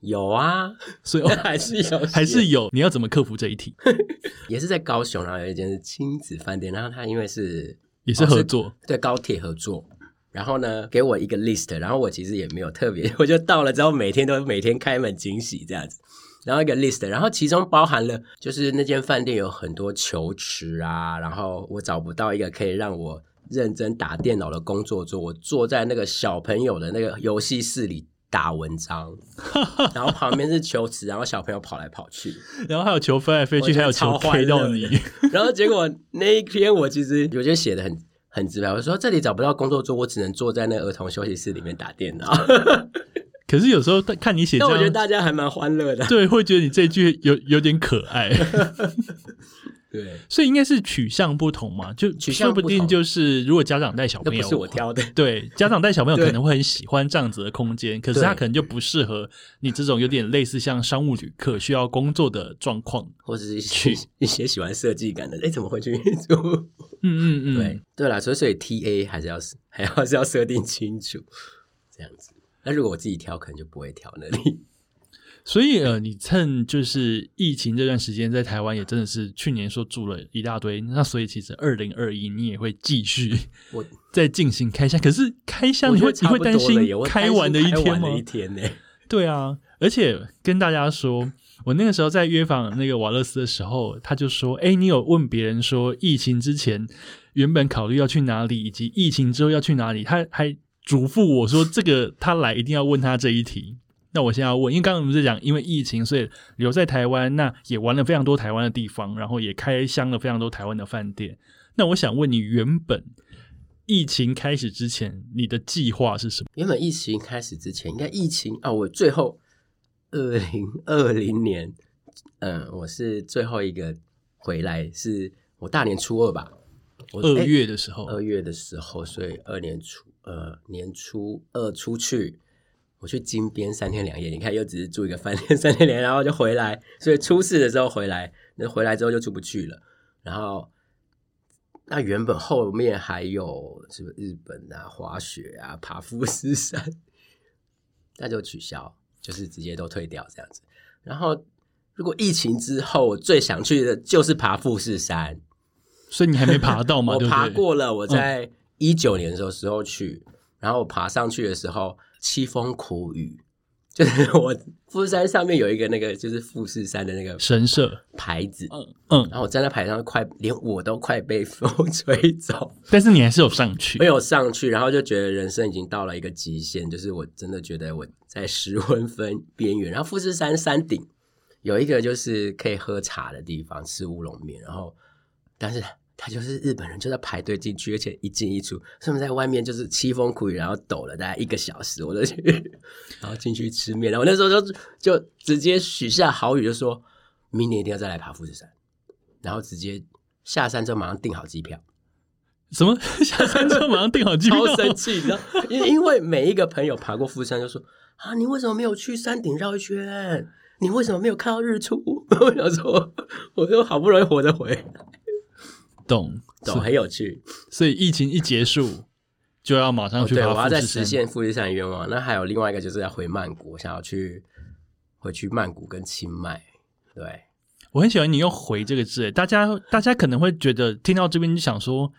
Speaker 2: 有啊，
Speaker 1: 所以、哦、
Speaker 2: 还是有，[LAUGHS]
Speaker 1: 还是有，你要怎么克服这一题？[LAUGHS]
Speaker 2: 也是在高雄，然后有一间是亲子饭店，然后他因为是
Speaker 1: 也是合作，
Speaker 2: 对高铁合作，然后呢给我一个 list，然后我其实也没有特别，我就到了之后每天都每天开门惊喜这样子，然后一个 list，然后其中包含了就是那间饭店有很多球池啊，然后我找不到一个可以让我认真打电脑的工作桌，我坐在那个小朋友的那个游戏室里。打文章，[LAUGHS] 然后旁边是球池，然后小朋友跑来跑去，
Speaker 1: 然后还有球飞来飞去，还有球 K 到你。[LAUGHS]
Speaker 2: 然后结果那一篇我其实有些写的很很直白，我说这里找不到工作桌，我只能坐在那儿童休息室里面打电脑。
Speaker 1: 可是有时候看你写，
Speaker 2: 但我觉得大家还蛮欢乐的，
Speaker 1: 对，会觉得你这句有有点可爱。[LAUGHS]
Speaker 2: 对，
Speaker 1: 所以应该是取向不同嘛，就
Speaker 2: 取向
Speaker 1: 不定就是如果家长带小朋友，
Speaker 2: 不是我挑的，
Speaker 1: 对，家长带小朋友可能会很喜欢这样子的空间，可是他可能就不适合你这种有点类似像商务旅客需要工作的状况，
Speaker 2: 或者是去。[LAUGHS] 一些喜欢设计感的，哎，怎么会去？住？
Speaker 1: 嗯嗯嗯，[LAUGHS]
Speaker 2: 对对啦，所以所以 T A 还是要还要是要设定清楚这样子。那如果我自己挑，可能就不会挑那里。[LAUGHS]
Speaker 1: 所以呃，你趁就是疫情这段时间在台湾也真的是去年说住了一大堆，那所以其实二零二一你也会继续
Speaker 2: 我 [LAUGHS]
Speaker 1: 在进行开箱，可是开箱你会你会担心开完的一天吗？
Speaker 2: 一天呢？
Speaker 1: 对啊，而且跟大家说，我那个时候在约访那个瓦勒斯的时候，他就说：“哎，你有问别人说疫情之前原本考虑要去哪里，以及疫情之后要去哪里？”他还嘱咐我说：“这个他来一定要问他这一题。”那我现在要问，因为刚刚我们在讲，因为疫情，所以留在台湾，那也玩了非常多台湾的地方，然后也开箱了非常多台湾的饭店。那我想问你，原本疫情开始之前，你的计划是什么？
Speaker 2: 原本疫情开始之前，应该疫情啊，我最后二零二零年，嗯，我是最后一个回来，是我大年初二吧，我
Speaker 1: 二月的时候，
Speaker 2: 二月的时候，所以二年初呃年初二出去。我去金边三天两夜，你看又只是住一个饭店三天两夜，然后就回来，所以出事的时候回来，那回来之后就出不去了。然后那原本后面还有什么日本啊、滑雪啊、爬富士山，那就取消，就是直接都退掉这样子。然后如果疫情之后，我最想去的就是爬富士山，
Speaker 1: 所以你还没爬到吗？
Speaker 2: 我爬过了，我在一九年的时候时候去，然后我爬上去的时候。凄风苦雨，[LAUGHS] 就是我富士山上面有一个那个，就是富士山的那个
Speaker 1: 神社
Speaker 2: 牌子，
Speaker 1: 嗯嗯，
Speaker 2: 然后我站在牌上，快连我都快被风吹走，[LAUGHS]
Speaker 1: 但是你还是有上去，
Speaker 2: 没有上去，然后就觉得人生已经到了一个极限，就是我真的觉得我在十温分边缘。然后富士山山顶有一个就是可以喝茶的地方，吃乌龙面，然后但是。他就是日本人，就在排队进去，而且一进一出，他们在外面就是凄风苦雨，然后抖了大概一个小时，我都去，然后进去吃面，然后那时候就就直接许下好语，就说明年一定要再来爬富士山，然后直接下山之后马上订好机票。
Speaker 1: 什么 [LAUGHS] 下山之后马上订好机票？[LAUGHS]
Speaker 2: 超生气，你知道？因因为每一个朋友爬过富士山就说啊，你为什么没有去山顶绕一圈？你为什么没有看到日出？[LAUGHS] 我想说，我就好不容易活着回来。
Speaker 1: 懂
Speaker 2: 懂很有趣，
Speaker 1: 所以疫情一结束就要马上去。
Speaker 2: 对，我要再实现富士山愿望。那还有另外一个，就是要回曼谷，想要去回去曼谷跟清迈。对
Speaker 1: 我很喜欢你用“回”这个字，大家大家可能会觉得听到这边就想说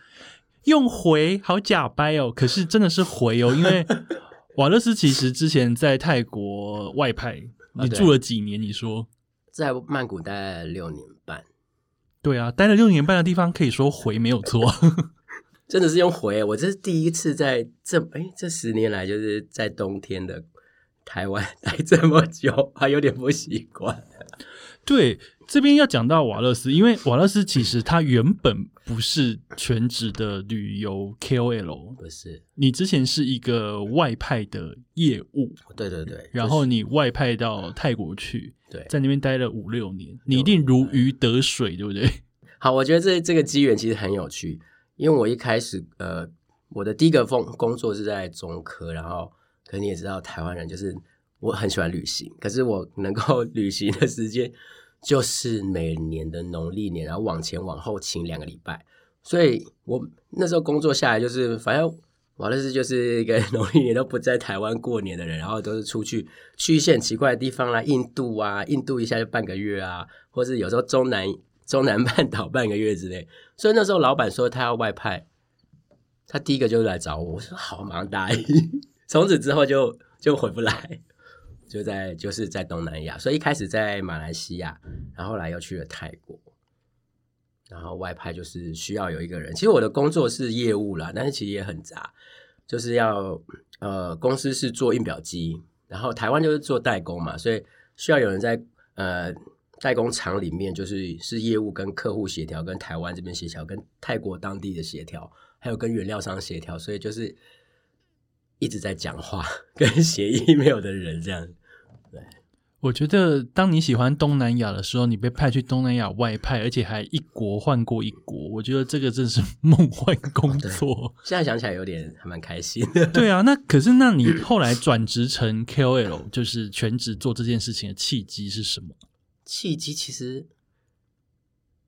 Speaker 1: 用“回”好假掰哦，可是真的是“回”哦，因为 [LAUGHS] 瓦勒斯其实之前在泰国外派，你住了几年？你说
Speaker 2: 在曼谷待了六年半。
Speaker 1: 对啊，待了六年半的地方，可以说回没有错，[LAUGHS]
Speaker 2: 真的是用回。我这是第一次在这哎这十年来，就是在冬天的台湾 [LAUGHS] 待这么久，还有点不习惯。
Speaker 1: 对，这边要讲到瓦勒斯，因为瓦勒斯其实他原本不是全职的旅游 KOL，
Speaker 2: 不是。
Speaker 1: 你之前是一个外派的业务，
Speaker 2: 对对对，
Speaker 1: 然后你外派到泰国去。
Speaker 2: 对，
Speaker 1: 在那边待了五六年，你一定如鱼得水，对不对？
Speaker 2: 好，我觉得这这个机缘其实很有趣，因为我一开始呃，我的第一个工工作是在中科，然后可能你也知道，台湾人就是我很喜欢旅行，可是我能够旅行的时间就是每年的农历年，然后往前往后请两个礼拜，所以我那时候工作下来就是反正。瓦勒斯就是一个 [LAUGHS] 农历年都不在台湾过年的人，然后都是出去去一些奇怪的地方啦，印度啊，印度一下就半个月啊，或是有时候中南中南半岛半个月之类。所以那时候老板说他要外派，他第一个就来找我，我说好，马上答应。[LAUGHS] 从此之后就就回不来，就在就是在东南亚，所以一开始在马来西亚，然后来又去了泰国。然后外派就是需要有一个人，其实我的工作是业务啦，但是其实也很杂，就是要呃公司是做印表机，然后台湾就是做代工嘛，所以需要有人在呃代工厂里面，就是是业务跟客户协调，跟台湾这边协调，跟泰国当地的协调，还有跟原料商协调，所以就是一直在讲话跟写 email 的人这样，对。
Speaker 1: 我觉得，当你喜欢东南亚的时候，你被派去东南亚外派，而且还一国换过一国，我觉得这个真是 [LAUGHS] 梦幻工作。
Speaker 2: 现在想起来有点还蛮开心。[LAUGHS]
Speaker 1: 对啊，那可是那你 [CLEARS THROAT] 后来转职成 KOL，就是全职做这件事情的契机是什么？
Speaker 2: 契机其实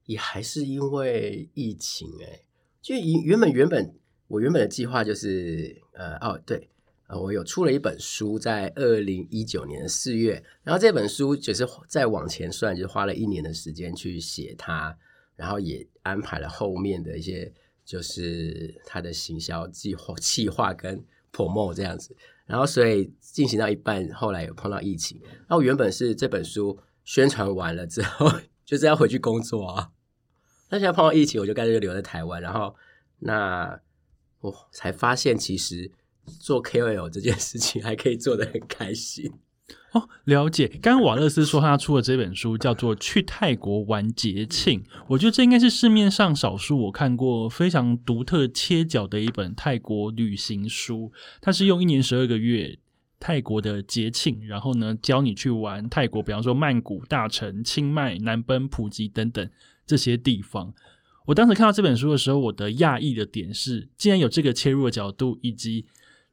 Speaker 2: 也还是因为疫情哎，就原本原本我原本的计划就是呃哦对。呃，我有出了一本书，在二零一九年四月，然后这本书就是再往前算，就是花了一年的时间去写它，然后也安排了后面的一些，就是它的行销计划、计划跟 promo 这样子，然后所以进行到一半，后来有碰到疫情，然后原本是这本书宣传完了之后，[LAUGHS] 就是要回去工作啊，那现在碰到疫情，我就干脆就留在台湾，然后那我才发现其实。做 KOL 这件事情还可以做得很开心
Speaker 1: 哦。了解，刚刚瓦勒斯说他出了这本书叫做《去泰国玩节庆》，我觉得这应该是市面上少数我看过非常独特切角的一本泰国旅行书。它是用一年十二个月泰国的节庆，然后呢教你去玩泰国，比方说曼谷、大城、清迈、南奔、普吉等等这些地方。我当时看到这本书的时候，我的讶异的点是，竟然有这个切入的角度，以及。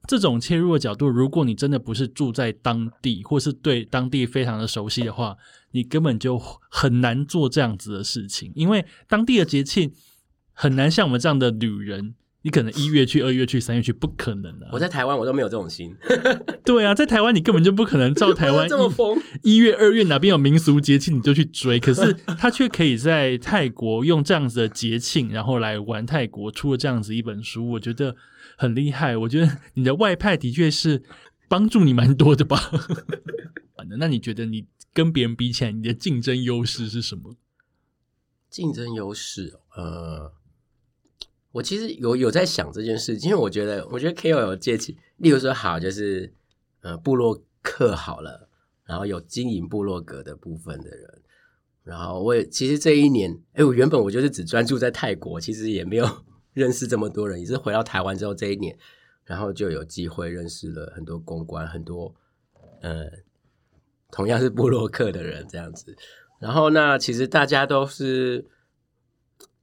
Speaker 1: 这种切入的角度，如果你真的不是住在当地，或是对当地非常的熟悉的话，你根本就很难做这样子的事情。因为当地的节庆很难像我们这样的旅人，你可能一月去、二月去、三月去，不可能的。
Speaker 2: 我在台湾，我都没有这种心。[LAUGHS]
Speaker 1: 对啊，在台湾你根本就不可能照 [LAUGHS] 台湾
Speaker 2: 这么疯。
Speaker 1: 一月、二月哪边有民俗节庆你就去追，可是他却可以在泰国用这样子的节庆，然后来玩泰国，出了这样子一本书，我觉得。很厉害，我觉得你的外派的确是帮助你蛮多的吧。[LAUGHS] 那你觉得你跟别人比起来，你的竞争优势是什么？
Speaker 2: 竞争优势，呃，我其实有有在想这件事，因为我觉得，我觉得 KOL 有阶级，例如说好，就是呃，部落客好了，然后有经营部落格的部分的人，然后我也其实这一年，哎，我原本我就是只专注在泰国，其实也没有。[LAUGHS] 认识这么多人，也是回到台湾之后这一年，然后就有机会认识了很多公关，很多呃，同样是部落客的人这样子。然后那其实大家都是，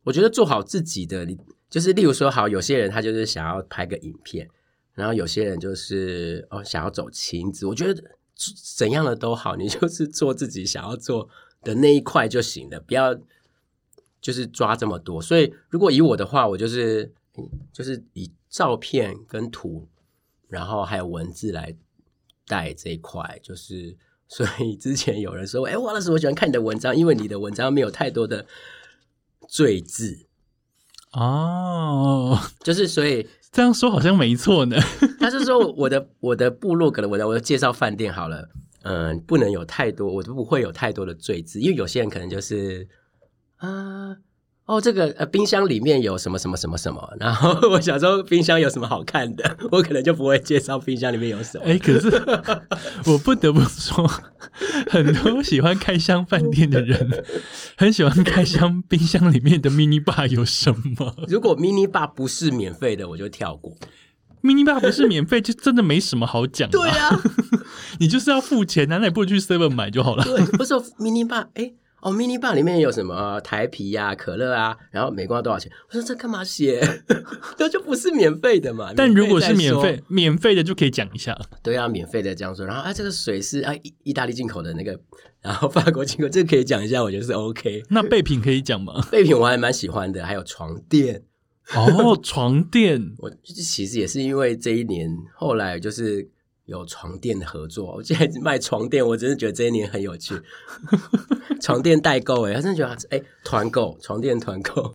Speaker 2: 我觉得做好自己的，就是例如说，好有些人他就是想要拍个影片，然后有些人就是哦想要走亲子，我觉得怎样的都好，你就是做自己想要做的那一块就行了，不要。就是抓这么多，所以如果以我的话，我就是就是以照片跟图，然后还有文字来带这一块。就是所以之前有人说：“哎，王老师，我喜欢看你的文章，因为你的文章没有太多的赘字。”
Speaker 1: 哦，
Speaker 2: 就是所以
Speaker 1: 这样说好像没错呢。[LAUGHS]
Speaker 2: 他是说我的我的部落格的文章，我介绍饭店好了，嗯，不能有太多，我都不会有太多的罪字，因为有些人可能就是。啊，哦，这个呃，冰箱里面有什么什么什么什么？然后我想说，冰箱有什么好看的？我可能就不会介绍冰箱里面有什么。
Speaker 1: 哎，可是我不得不说，很多喜欢开箱饭店的人，很喜欢开箱冰箱里面的 mini bar 有什么。
Speaker 2: 如果 mini bar 不是免费的，我就跳过。
Speaker 1: mini bar 不是免费，就真的没什么好讲。
Speaker 2: 对啊，[LAUGHS]
Speaker 1: 你就是要付钱，那你不如去 seven 买就好了。
Speaker 2: 对，不是 mini bar，哎。哦，mini bar 里面有什么呃台啤呀、可乐啊，然后每罐多少钱？我说这干嘛写？[LAUGHS] 这就不是免费的嘛。
Speaker 1: 但如果是免
Speaker 2: 免费
Speaker 1: 免费的就可以讲一下。
Speaker 2: 对啊，免费的这样说。然后啊，这个水是啊意意大利进口的那个，然后法国进口，这个可以讲一下，我觉得是 OK。
Speaker 1: 那备品可以讲吗？[LAUGHS]
Speaker 2: 备品我还蛮喜欢的，还有床垫。
Speaker 1: 哦，床垫，[LAUGHS]
Speaker 2: 我其实也是因为这一年，后来就是有床垫的合作。我现在卖床垫，我真的觉得这一年很有趣。[LAUGHS] 床垫代购、欸，哎，真的觉得哎，团购床垫团购，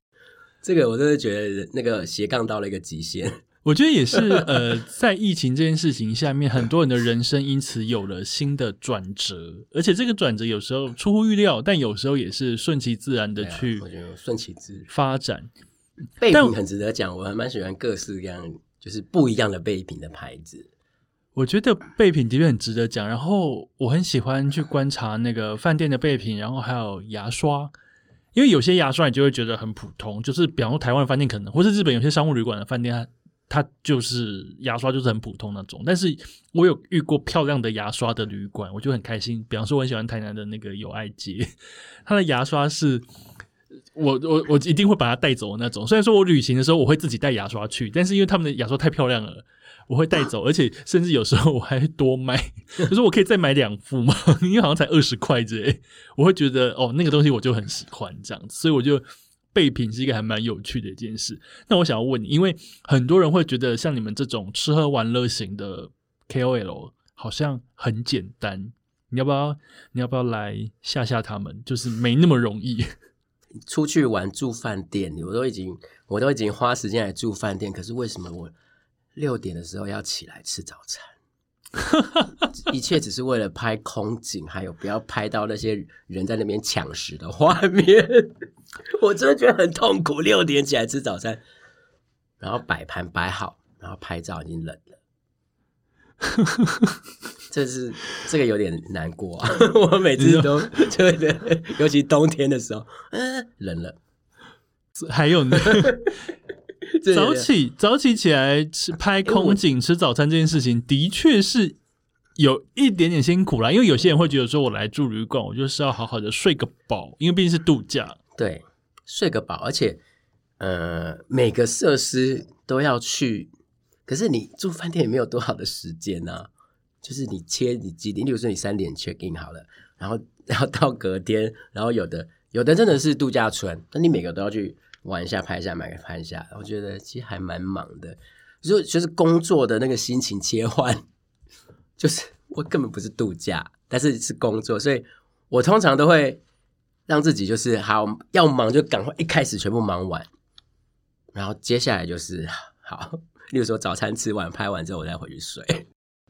Speaker 2: 这个我真的觉得那个斜杠到了一个极限。[LAUGHS]
Speaker 1: 我觉得也是。呃，在疫情这件事情下面，很多人的人生因此有了新的转折，而且这个转折有时候出乎预料，但有时候也是顺其自然的去
Speaker 2: 我觉得顺其自然。
Speaker 1: 发展。但
Speaker 2: 备品很值得讲，我还蛮喜欢各式各样，就是不一样的备品的牌子。
Speaker 1: 我觉得备品的确很值得讲，然后我很喜欢去观察那个饭店的备品，然后还有牙刷，因为有些牙刷你就会觉得很普通，就是比方说台湾的饭店可能，或是日本有些商务旅馆的饭店，它它就是牙刷就是很普通那种，但是我有遇过漂亮的牙刷的旅馆，我就很开心。比方说我很喜欢台南的那个友爱街，它的牙刷是。我我我一定会把它带走的那种。虽然说我旅行的时候我会自己带牙刷去，但是因为他们的牙刷太漂亮了，我会带走，[LAUGHS] 而且甚至有时候我还会多买，就是我可以再买两副嘛，[LAUGHS] 因为好像才二十块之类，我会觉得哦那个东西我就很喜欢这样子，所以我就备品是一个还蛮有趣的一件事。那我想要问你，因为很多人会觉得像你们这种吃喝玩乐型的 KOL 好像很简单，你要不要你要不要来吓吓他们？就是没那么容易。
Speaker 2: 出去玩住饭店，我都已经我都已经花时间来住饭店，可是为什么我六点的时候要起来吃早餐？[LAUGHS] 一切只是为了拍空景，还有不要拍到那些人在那边抢食的画面。我真的觉得很痛苦。[LAUGHS] 六点起来吃早餐，然后摆盘摆好，然后拍照已经冷了。[LAUGHS] 这是这个有点难过啊！[LAUGHS] 我每次都对对，尤其冬天的时候，嗯、冷了。
Speaker 1: 还有呢，[LAUGHS] 早起早起起来吃拍空景、吃早餐这件事情，的确是有一点点辛苦啦。因为有些人会觉得说，我来住旅馆，我就是要好好的睡个饱，因为毕竟是度假。
Speaker 2: 对，睡个饱，而且呃，每个设施都要去。可是你住饭店也没有多少的时间呐、就是你切你几点，例如说你三点 check in 好了，然后然后到隔天，然后有的有的真的是度假村，那你每个都要去玩一下、拍一下、买个拍一下，我觉得其实还蛮忙的。就就是工作的那个心情切换，[LAUGHS] 就是我根本不是度假，但是是工作，所以我通常都会让自己就是好要忙就赶快一开始全部忙完，然后接下来就是 [LAUGHS] 好，例如说早餐吃完拍完之后我再回去睡。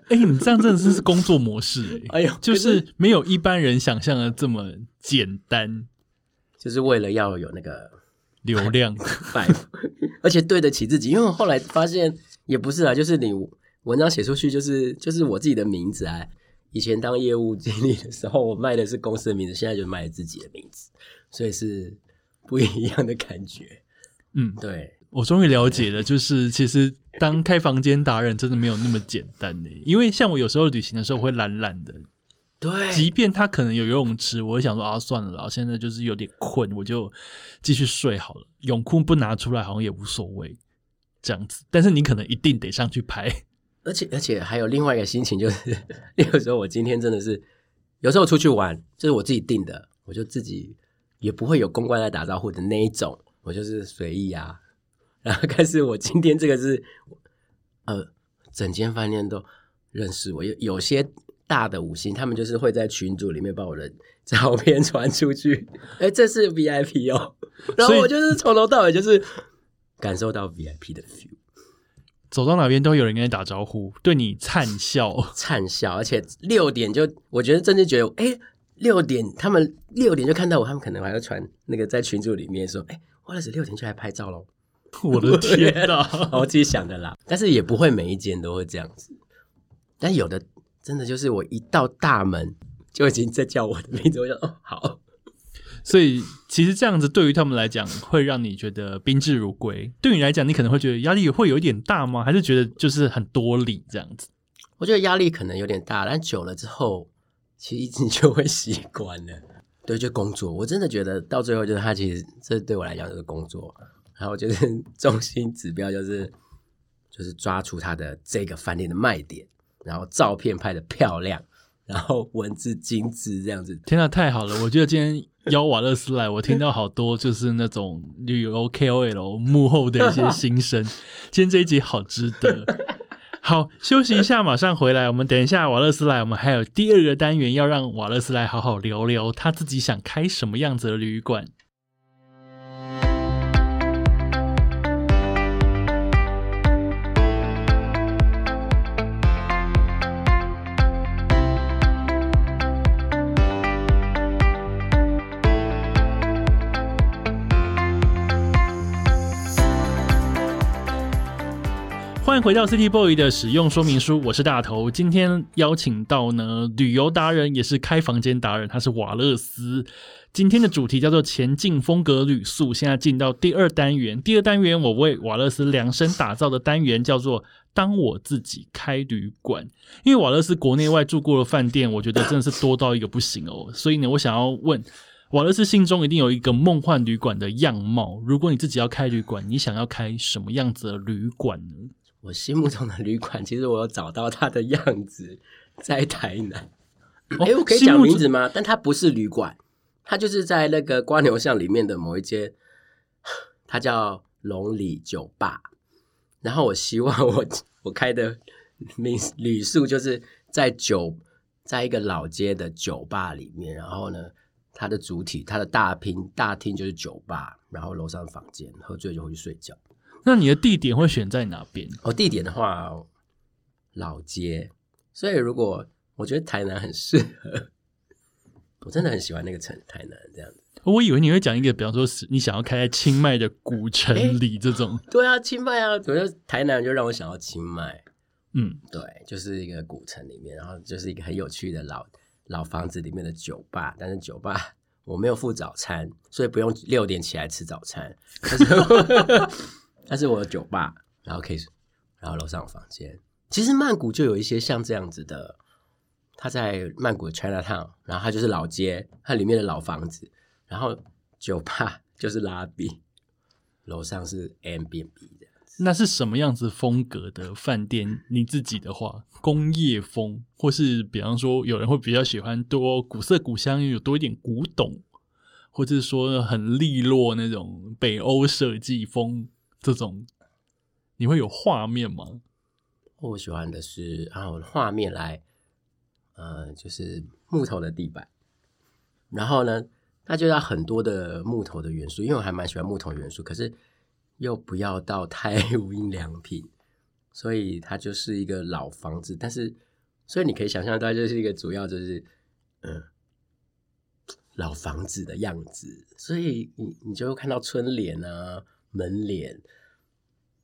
Speaker 1: 哎、你这样真的是是工作模式哎、
Speaker 2: 哎呦，
Speaker 1: 就是没有一般人想象的这么简单
Speaker 2: 就是为了要有那个
Speaker 1: 流量。
Speaker 2: 摆，[LAUGHS] 而且对得起自己。因为我后来发现也不是啊，就是你文章写出去就是就是我自己的名字啊。以前当业务经理的时候，我卖的是公司的名字，现在就卖自己的名字，所以是不一样的感觉。
Speaker 1: 嗯，
Speaker 2: 对，
Speaker 1: 我终于了解了，就是其实当开房间达人真的没有那么简单的，因为像我有时候旅行的时候会懒懒的，
Speaker 2: 对，
Speaker 1: 即便他可能有游泳池，我会想说啊，算了啦，现在就是有点困，我就继续睡好了。泳裤不拿出来好像也无所谓，这样子。但是你可能一定得上去拍，
Speaker 2: 而且而且还有另外一个心情，就是有时候我今天真的是，有时候出去玩，就是我自己定的，我就自己也不会有公关来打招呼的那一种，我就是随意啊。然后开始我今天这个是，呃，整间饭店都认识我，有有些大的五星，他们就是会在群组里面把我的照片传出去，哎，这是 VIP 哦，然后我就是从头到尾就是感受到 VIP 的 feel。
Speaker 1: 走到哪边都有人跟你打招呼，对你灿笑。[LAUGHS]
Speaker 2: 灿笑，而且六点就，我觉得真的觉得，哎，六点他们六点就看到我，他们可能还会传那个在群组里面说，哎，花了是六点就来拍照喽，[LAUGHS]
Speaker 1: 我的天哪！
Speaker 2: 我自己想的啦，但是也不会每一间都会这样子，但有的真的就是我一到大门就已经在叫我的名字，我就哦好，
Speaker 1: 所以其实这样子对于他们来讲，会让你觉得宾至如归。对你来讲，你可能会觉得压力会有一点大吗？还是觉得就是很多礼这样子？
Speaker 2: 我觉得压力可能有点大，但久了之后，其实你就会习惯了。对，就工作，我真的觉得到最后就是他其实这对我来讲就是工作，然后就是 [LAUGHS] 中心指标就是就是抓出它的这个饭店的卖点，然后照片拍的漂亮，然后文字精致这样子。
Speaker 1: 天呐，太好了！我觉得今天邀瓦勒斯来，我听到好多就是那种旅游 KOL 幕后的一些 [LAUGHS] 心声。今天这一集好值得。好，休息一下，马上回来。我们等一下瓦勒斯来，我们还有第二个单元要让瓦勒斯来好好聊聊他自己想开什么样子的旅馆。欢迎回到 City Boy 的使用说明书，我是大头。今天邀请到呢旅游达人，也是开房间达人，他是瓦勒斯。今天的主题叫做前进风格旅宿。现在进到第二单元，第二单元我为瓦勒斯量身打造的单元叫做“当我自己开旅馆”。因为瓦勒斯国内外住过的饭店，我觉得真的是多到一个不行哦。所以呢，我想要问瓦勒斯，心中一定有一个梦幻旅馆的样貌。如果你自己要开旅馆，你想要开什么样子的旅馆呢？
Speaker 2: 我心目中的旅馆，其实我有找到它的样子，在台南。哎、我可以讲名字吗？但它不是旅馆，它就是在那个瓜牛巷里面的某一间，它叫龙里酒吧。然后我希望我 [LAUGHS] 我开的民旅宿就是在酒，在一个老街的酒吧里面。然后呢，它的主体，它的大厅大厅就是酒吧，然后楼上房间，喝醉就回去睡觉。
Speaker 1: 那你的地点会选在哪边？
Speaker 2: 哦，地点的话，老街。所以如果我觉得台南很适合，我真的很喜欢那个城台南这样子。
Speaker 1: 我以为你会讲一个，比方说是你想要开在清迈的古城里这种。[LAUGHS]
Speaker 2: 对啊，清迈啊，我觉得台南就让我想到清迈。
Speaker 1: 嗯，
Speaker 2: 对，就是一个古城里面，然后就是一个很有趣的老老房子里面的酒吧，但是酒吧我没有付早餐，所以不用六点起来吃早餐。[LAUGHS] 那是我的酒吧，然后可以，然后楼上有房间。其实曼谷就有一些像这样子的，它在曼谷 China Town，然后它就是老街，它里面的老房子，然后酒吧 [LAUGHS] 就是拉比，楼上是 M B N B 的。
Speaker 1: 那是什么样子风格的饭店？你自己的话，工业风，或是比方说有人会比较喜欢多古色古香，有多一点古董，或者是说很利落那种北欧设计风。这种你会有画面吗？
Speaker 2: 我喜欢的是啊，我的画面来，呃，就是木头的地板，然后呢，它就要很多的木头的元素，因为我还蛮喜欢木头元素，可是又不要到太无印良品，所以它就是一个老房子，但是所以你可以想象，到就是一个主要就是嗯老房子的样子，所以你你就会看到春联啊。门脸，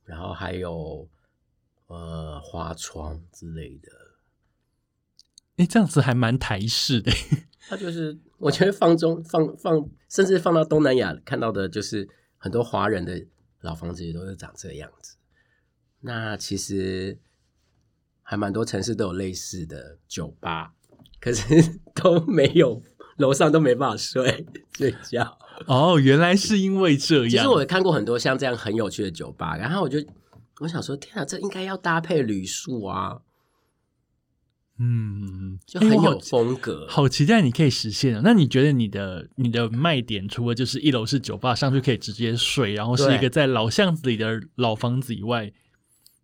Speaker 2: 然后还有呃花窗之类的。
Speaker 1: 哎，这样子还蛮台式的。[LAUGHS]
Speaker 2: 它就是我觉得放中放放，甚至放到东南亚看到的，就是很多华人的老房子也都是长这个样子。那其实还蛮多城市都有类似的酒吧，可是 [LAUGHS] 都没有。楼上都没办法睡 [LAUGHS] 睡觉
Speaker 1: 哦，原来是因为这样。
Speaker 2: 其实我看过很多像这样很有趣的酒吧，然后我就我想说，天啊，这应该要搭配旅宿啊，
Speaker 1: 嗯，
Speaker 2: 就很有风格，
Speaker 1: 好期待你可以实现啊！那你觉得你的你的卖点，除了就是一楼是酒吧，上去可以直接睡，然后是一个在老巷子里的老房子以外？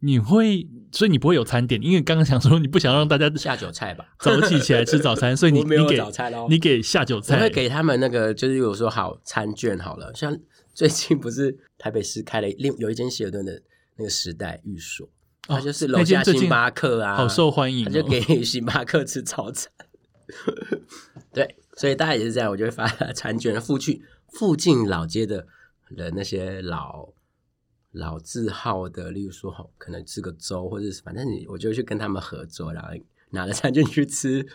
Speaker 1: 你会，所以你不会有餐点，因为刚刚想说你不想让大家
Speaker 2: 下酒菜吧，
Speaker 1: 早起起来吃早餐，所以你 [LAUGHS]
Speaker 2: 你
Speaker 1: 给
Speaker 2: 早餐喽，
Speaker 1: 你给下酒菜，
Speaker 2: 我会给他们那个，就是有说好餐券好了，像最近不是台北市开了另有一间希尔顿的那个时代寓所，它就是楼下星巴克啊，
Speaker 1: 好受欢迎，
Speaker 2: 他就给星巴克吃早餐，对，所以大家也是这样，我就会发餐券，附去附近老街的的那些老。老字号的，例如说，可能吃个粥，或者是反正你，我就去跟他们合作，然后拿了餐券去吃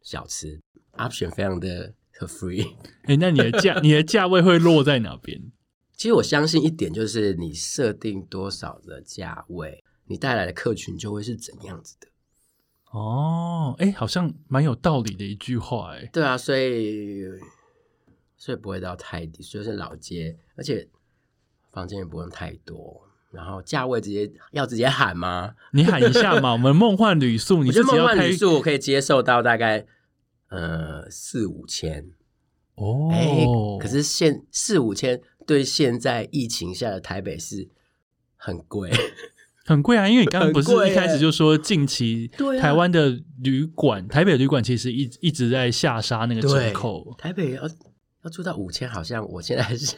Speaker 2: 小吃，option 非常的 free。[LAUGHS]
Speaker 1: 哎，那你的价，你的价位会落在哪边？[LAUGHS]
Speaker 2: 其实我相信一点，就是你设定多少的价位，你带来的客群就会是怎样子的。
Speaker 1: 哦，哎，好像蛮有道理的一句话，哎。
Speaker 2: 对啊，所以所以不会到太低，所以是老街，而且房间也不用太多。然后价位直接要直接喊吗？[LAUGHS]
Speaker 1: 你喊一下嘛，我们梦幻旅宿，你
Speaker 2: 我觉得梦幻旅宿我可以接受到大概呃四五千，
Speaker 1: 哦。
Speaker 2: 哎、可是现四五千对现在疫情下的台北市很贵，[LAUGHS]
Speaker 1: 很贵啊，因为你刚刚不是一开始就说近期台湾的旅馆，台北的旅馆其实一一直在下杀那个折扣。
Speaker 2: 台北要要住到五千，好像我现在是，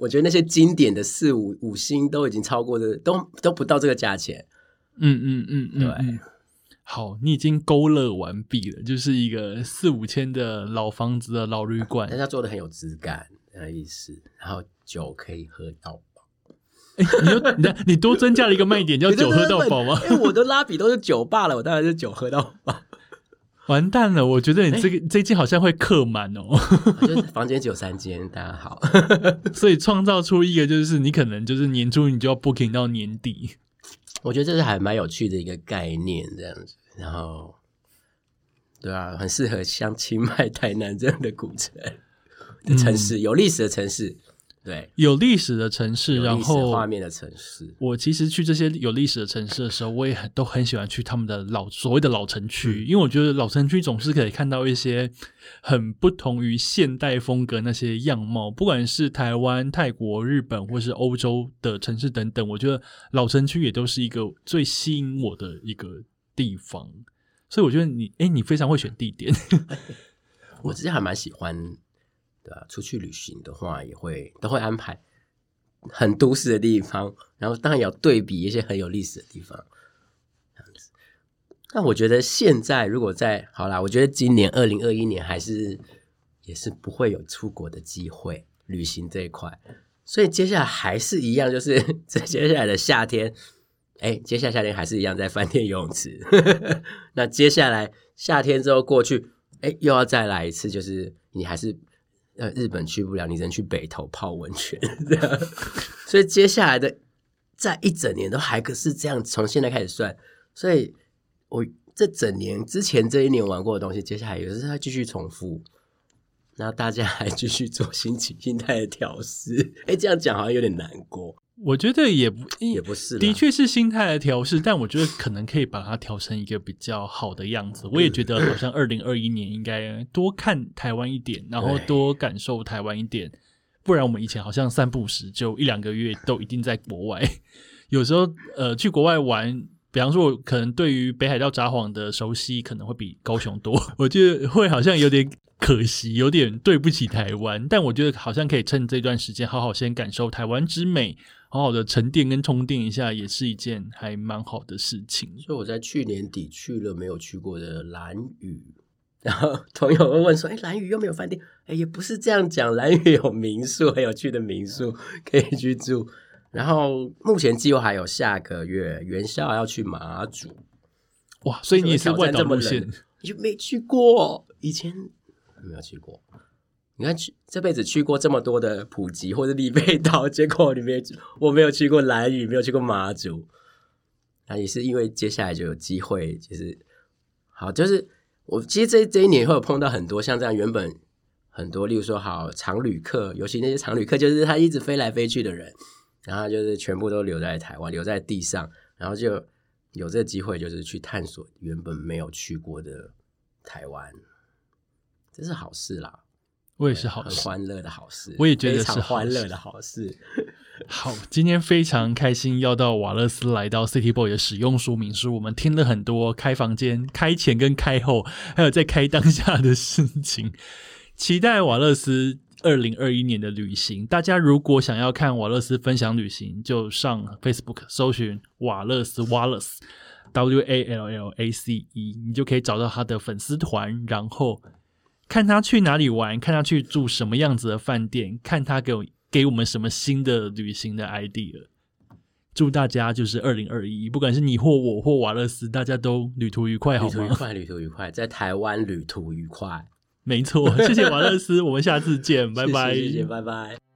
Speaker 2: 我觉得那些经典的四五五星都已经超过这，都都不到这个价钱。
Speaker 1: 嗯嗯嗯嗯，
Speaker 2: 对
Speaker 1: 嗯。好，你已经勾勒完毕了，就是一个四五千的老房子的老旅馆
Speaker 2: 但。是它做的很有质感的意思，然后酒可以喝到饱，
Speaker 1: 哎，你又你你多增加了一个卖点，叫酒喝到饱吗？
Speaker 2: 因为我的拉比都是酒吧了，我当然是酒喝到饱。
Speaker 1: 完蛋了，我觉得你这个这一季好像会客满哦，[LAUGHS]
Speaker 2: 就是房间只有三间，大家好。[LAUGHS]
Speaker 1: 所以创造出一个就是你可能就是年初你就要 booking 到年底。
Speaker 2: 我觉得这是还蛮有趣的一个概念，这样子。然后，对啊，很适合像清迈、台南这样的古城的城市，有历史的城市，对，
Speaker 1: 有历史的城市，然后
Speaker 2: 画面的城市。
Speaker 1: 我其实去这些有历史的城市的时候，我也很都很喜欢去他们的老所谓的老城区，因为我觉得老城区总是可以看到一些很不同于现代风格那些样貌，不管是台湾、泰国、日本或是欧洲的城市等等，我觉得老城区也都是一个最吸引我的一个地方。所以我觉得你，哎，你非常会选地点，[LAUGHS]
Speaker 2: 我之前还蛮喜欢，对吧、出去旅行的话，也会都会安排很都市的地方，然后当然也要对比一些很有历史的地方，这样子。那我觉得现在如果在好啦，我觉得今年二零二一年还是也是不会有出国的机会，旅行这一块，所以接下来还是一样，就是 [LAUGHS] 在接下来的夏天。哎，接下来夏天还是一样在饭店游泳池。[LAUGHS] 那接下来夏天之后过去，哎，又要再来一次，就是你还是呃日本去不了，你只能去北投泡温泉 [LAUGHS] 这样。所以接下来的在一整年都还可是这样，从现在开始算。所以我这整年之前这一年玩过的东西，接下来也是在继续重复。然后大家还继续做心情心态的调试。哎，这样讲好像有点难过，
Speaker 1: 我觉得也不
Speaker 2: 也不是啦，
Speaker 1: 的确是心态的调试，但我觉得可能可以把它调成一个比较好的样子。我也觉得好像二零二一年应该多看台湾一点，然后多感受台湾一点，不然我们以前好像散步时就一两个月都一定在国外。有时候呃去国外玩，比方说我可能对于北海道札幌的熟悉可能会比高雄多，我觉得会好像有点。可惜有点对不起台湾，但我觉得好像可以趁这段时间好好先感受台湾之美，好好的沉淀跟充电一下，也是一件还蛮好的事情。
Speaker 2: 所以我在去年底去了没有去过的蓝屿，然后 [LAUGHS] 朋友会问说：“哎，兰屿又没有饭店？”哎，也不是这样讲，蓝屿有民宿，很有趣的民宿可以去住。然后目前计划还有下个月元宵要去马祖，
Speaker 1: 哇，所以你也是外岛路
Speaker 2: 挑战这么
Speaker 1: 线
Speaker 2: 冷，你就没去过，以前没有去过。你看去这辈子去过这么多的普吉或者里贝岛，[LAUGHS] 结果你没我没有去过兰屿，没有去过马祖。那也是因为接下来就有机会，就是好，就是我其实这这一年会有碰到很多像这样原本很多，例如说好常旅客，尤其那些常旅客，就是他一直飞来飞去的人，然后就是全部都留在台湾，留在地上，然后就有这个机会，就是去探索原本没有去过的台湾，这是好事啦，
Speaker 1: 我也是好
Speaker 2: 很
Speaker 1: 事。
Speaker 2: 欢乐的好事，
Speaker 1: 我也觉得是
Speaker 2: 欢乐的好事。[LAUGHS]
Speaker 1: 好，今天非常开心要到瓦勒斯来到 City Boy 的使用说明书，我们听了很多开房间、开前跟开后，还有在开当下的事情。期待瓦勒斯二零二一年的旅行。大家如果想要看瓦勒斯分享旅行，就上 Facebook 搜寻瓦勒斯 Wallace W A L L A C E，你就可以找到他的粉丝团，然后看他去哪里玩，看他去住什么样子的饭店，看他给我给我们什么新的旅行的 idea。祝大家就是二零二一，不管是你或我或瓦勒斯，大家都旅途愉快，好吗？
Speaker 2: 旅途愉快，旅途愉快，在台湾旅途愉快，
Speaker 1: 没错，谢谢瓦勒斯，我们下次见，[LAUGHS] 拜拜。
Speaker 2: 谢谢谢谢，拜拜。